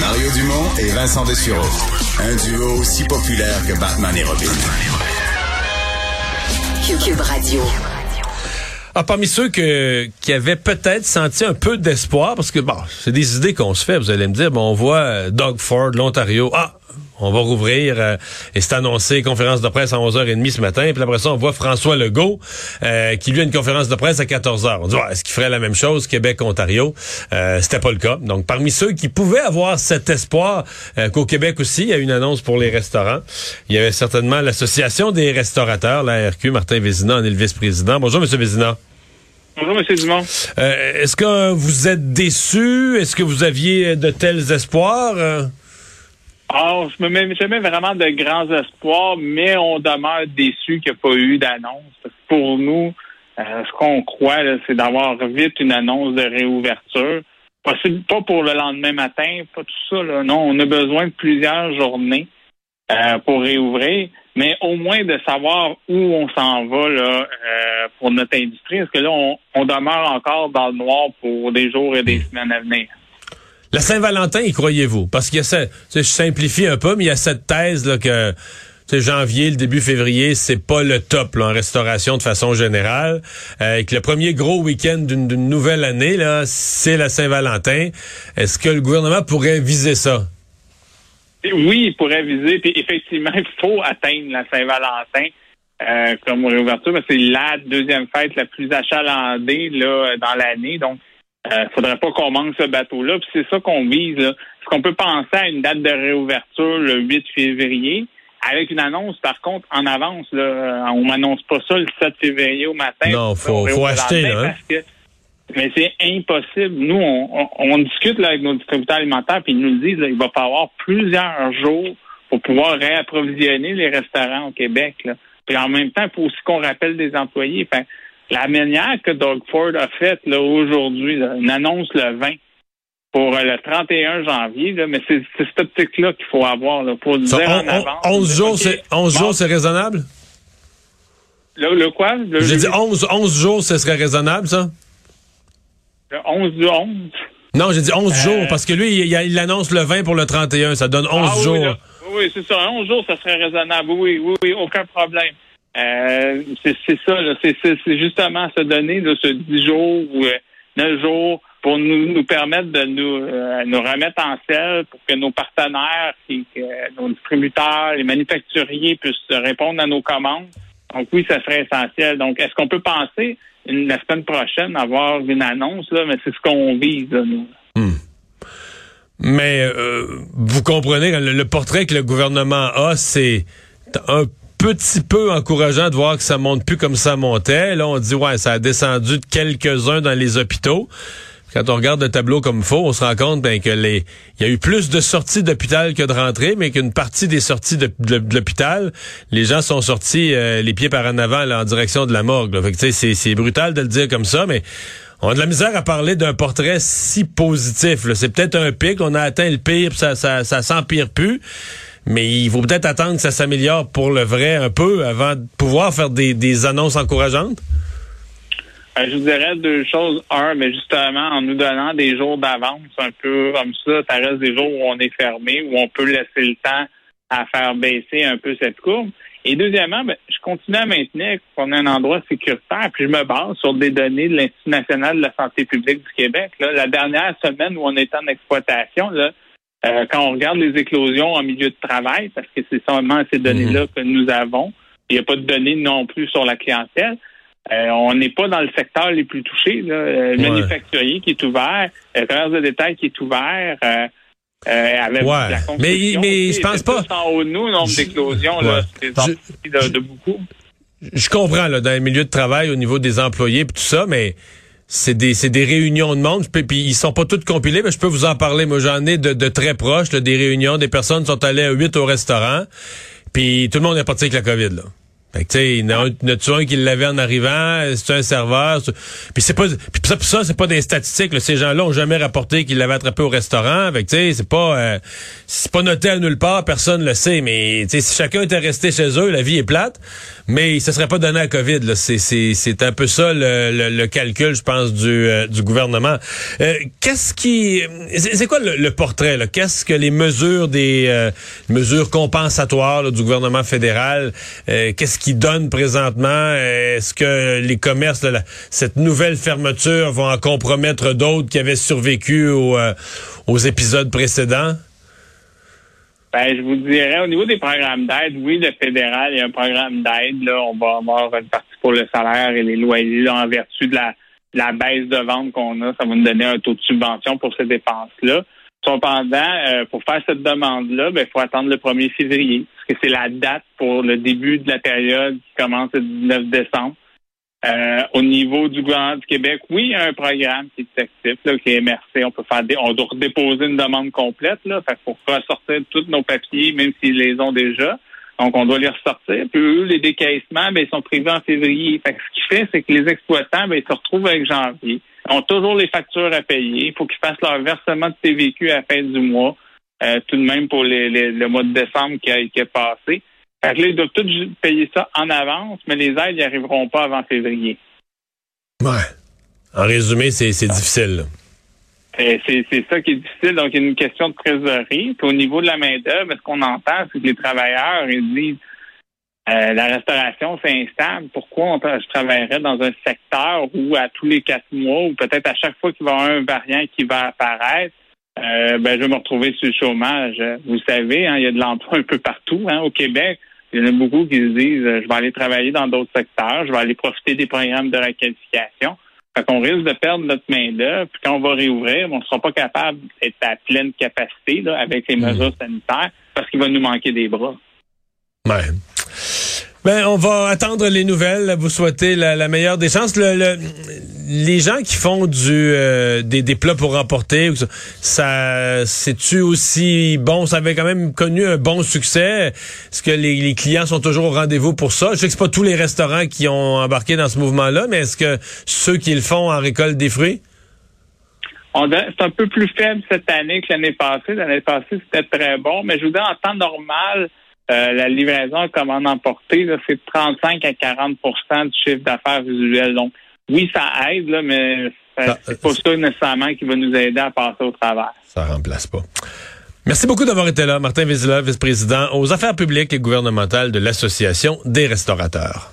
Mario Dumont et Vincent Dessureau. Un duo aussi populaire que Batman et Robin. Cube Radio. Ah, parmi ceux que, qui avaient peut-être senti un peu d'espoir, parce que bon, c'est des idées qu'on se fait, vous allez me dire, bon, on voit euh, Doug Ford, l'Ontario, ah, on va rouvrir, euh, et c'est annoncé, conférence de presse à 11h30 ce matin, puis après ça, on voit François Legault, euh, qui lui a une conférence de presse à 14h. On dit, est-ce qu'il ferait la même chose, Québec-Ontario? Euh, C'était pas le cas. Donc, parmi ceux qui pouvaient avoir cet espoir qu'au Québec aussi, il y a une annonce pour les restaurants. Il y avait certainement l'Association des restaurateurs, la RQ, Martin Vézina en est le vice-président. Bonjour, M. Vézina. Bonjour, M. Dumont. Euh, Est-ce que vous êtes déçu? Est-ce que vous aviez de tels espoirs? Ah, je me mets jamais vraiment de grands espoirs, mais on demeure déçu qu'il n'y a pas eu d'annonce. Pour nous, euh, ce qu'on croit, c'est d'avoir vite une annonce de réouverture. Possible pas pour le lendemain matin, pas tout ça. Là. Non, on a besoin de plusieurs journées euh, pour réouvrir, mais au moins de savoir où on s'en va là, euh, pour notre industrie, parce que là, on, on, demeure encore dans le noir pour des jours et des semaines à venir. La Saint-Valentin, y croyez-vous? Parce qu'il y a ça, je simplifie un peu, mais il y a cette thèse là, que janvier, le début février, c'est pas le top en restauration de façon générale. Euh, et que le premier gros week-end d'une nouvelle année, là, c'est la Saint-Valentin. Est-ce que le gouvernement pourrait viser ça? Oui, il pourrait viser. Puis effectivement, il faut atteindre la Saint-Valentin euh, comme réouverture, mais c'est la deuxième fête la plus achalandée là, dans l'année. Donc, euh, faudrait pas qu'on manque ce bateau-là. Puis c'est ça qu'on vise. Est-ce qu'on peut penser à une date de réouverture le 8 février? Avec une annonce, par contre, en avance, là, on m'annonce pas ça le 7 février au matin. Non, faut, faut acheter, là. Hein? mais c'est impossible. Nous, on, on, discute là, avec nos distributeurs alimentaires, puis ils nous disent qu'il va falloir plusieurs jours pour pouvoir réapprovisionner les restaurants au Québec. Là. Puis en même temps, il faut aussi qu'on rappelle des employés. La manière que Doug Ford a faite aujourd'hui, une annonce le 20 pour euh, le 31 janvier, là, mais c'est cette optique-là qu'il faut avoir là, pour le dire en avance. 11 jours, c'est 11 jours, c'est raisonnable? Le, le quoi? J'ai dit 11, 11 jours, ce serait raisonnable, ça? Le 11 du 11? Non, j'ai dit 11 euh... jours, parce que lui, il, il, annonce le 20 pour le 31. Ça donne 11 ah, jours. Oui, oui c'est ça. 11 jours, ça serait raisonnable. Oui, oui, oui, aucun problème. Euh, c'est ça, c'est justement se donner de ce 10 jours ou euh, 9 jours pour nous, permettre de nous, euh, nous remettre en selle pour que nos partenaires, nos distributeurs, les manufacturiers puissent répondre à nos commandes. Donc oui, ça serait essentiel. Donc, est-ce qu'on peut penser la semaine prochaine avoir une annonce, là, mais c'est ce qu'on vise, nous. Hmm. Mais euh, vous comprenez, le, le, portrait que le gouvernement a, c'est un petit peu encourageant de voir que ça monte plus comme ça montait. Là, on dit, ouais, ça a descendu de quelques-uns dans les hôpitaux. Quand on regarde le tableau comme faux, on se rend compte ben, que les, il y a eu plus de sorties d'hôpital que de rentrées, mais qu'une partie des sorties de, l'hôpital, les gens sont sortis euh, les pieds par en avant en direction de la morgue. Fait c'est, c'est brutal de le dire comme ça, mais on a de la misère à parler d'un portrait si positif. C'est peut-être un pic, on a atteint le pire, ça, ça, ça s'empire plus. Mais il faut peut-être attendre que ça s'améliore pour le vrai un peu avant de pouvoir faire des, des annonces encourageantes? Euh, je vous dirais deux choses. Un, mais justement, en nous donnant des jours d'avance, un peu comme ça, ça reste des jours où on est fermé, où on peut laisser le temps à faire baisser un peu cette courbe. Et deuxièmement, ben, je continue à maintenir qu'on a un endroit sécuritaire, puis je me base sur des données de l'Institut national de la santé publique du Québec. La dernière semaine où on est en exploitation, là, euh, quand on regarde les éclosions en milieu de travail, parce que c'est seulement ces données-là mmh. que nous avons, il n'y a pas de données non plus sur la clientèle. Euh, on n'est pas dans le secteur les plus touchés. Là. Euh, le ouais. manufacturier qui est ouvert, le commerce de détail qui est ouvert. Euh, euh, avec ouais. la mais, mais je pense pas. En haut de nous, le nombre d'éclosions, ouais. c'est de, de, beaucoup. Je comprends, là, dans les milieux de travail, au niveau des employés et tout ça, mais c'est des, des réunions de monde, puis, ils sont pas toutes compilés, mais je peux vous en parler. Moi, j'en ai de, très proches, des réunions, des personnes sont allées à 8 au restaurant, puis tout le monde est parti avec la COVID, là. Fait que, tu sais, il y en a un qui l'avait en arrivant, c'est un serveur. Puis c'est pas, puis ça, ça c'est pas des statistiques. Ces gens-là ont jamais rapporté qu'ils l'avaient attrapé au restaurant. Fait que, tu sais, c'est pas, euh, c'est pas noté à nulle part, personne le sait. Mais, si chacun était resté chez eux, la vie est plate. Mais ça serait pas donné à Covid. Là. C'est, c'est, c'est un peu ça le, le, calcul, je pense, du, euh, du gouvernement. Euh, qu'est-ce qui, c'est, quoi le, portrait là? Qu'est-ce que les mesures des mesures compensatoires du gouvernement fédéral Qu'est-ce qui donne présentement? Est-ce que les commerces, cette nouvelle fermeture vont en compromettre d'autres qui avaient survécu euh, aux épisodes précédents? Ben, je vous dirais, au niveau des programmes d'aide, oui, le fédéral, il y a un programme d'aide. Là, on va avoir une partie pour le salaire et les loyers en vertu de la, la baisse de vente qu'on a. Ça va nous donner un taux de subvention pour ces dépenses-là. Cependant, euh, pour faire cette demande-là, il ben, faut attendre le 1er février, parce que c'est la date pour le début de la période qui commence le 19 décembre. Euh, au niveau du gouvernement du Québec, oui, il y a un programme qui est actif, là, qui est MRC. On peut faire on doit déposer une demande complète, là. Fait pour ressortir tous nos papiers, même s'ils les ont déjà. Donc, on doit les ressortir. Puis eux, les décaissements, ben, ils sont prévus en février. Fait ce qui fait, c'est que les exploitants, ben, ils se retrouvent avec janvier ont toujours les factures à payer. Il faut qu'ils fassent leur versement de TVQ à la fin du mois, euh, tout de même pour le mois de décembre qui, a, qui est passé. Fait que là, ils doivent tous payer ça en avance, mais les aides n'y arriveront pas avant février. Ouais. En résumé, c'est difficile. Euh, c'est ça qui est difficile. Donc, il y a une question de trésorerie. Puis au niveau de la main-d'œuvre, ce qu'on entend, c'est que les travailleurs, ils disent euh, la restauration, c'est instable. Pourquoi je travaillerais dans un secteur où à tous les quatre mois ou peut-être à chaque fois qu'il va y avoir un variant qui va apparaître, euh, ben, je vais me retrouver sur le chômage. Vous savez, hein, il y a de l'emploi un peu partout hein, au Québec. Il y en a beaucoup qui se disent euh, je vais aller travailler dans d'autres secteurs, je vais aller profiter des programmes de requalification. Fait qu'on risque de perdre notre main-d'œuvre, puis quand on va réouvrir, on ne sera pas capable d'être à pleine capacité là, avec les mmh. mesures sanitaires parce qu'il va nous manquer des bras. Ouais. Ben, on va attendre les nouvelles. Vous souhaitez la, meilleure des chances. Le, les gens qui font du euh, des, plats pour remporter, ça, c'est-tu aussi bon? Ça avait quand même connu un bon succès. Est-ce que les, clients sont toujours au rendez-vous pour ça? Je sais que c'est pas tous les restaurants qui ont embarqué dans ce mouvement-là, mais est-ce que ceux qui le font en récoltent des fruits? C'est un peu plus faible cette année que l'année passée. L'année passée, c'était très bon, mais je vous dis, en temps normal, euh, la livraison à commande emportée, c'est 35 à 40% du chiffre d'affaires visuel. Donc, oui, ça aide, là, mais c'est pas ça nécessairement qui va nous aider à passer au travail. Ça remplace pas. Merci beaucoup d'avoir été là. Martin Vézila, vice-président aux affaires publiques et gouvernementales de l'Association des restaurateurs.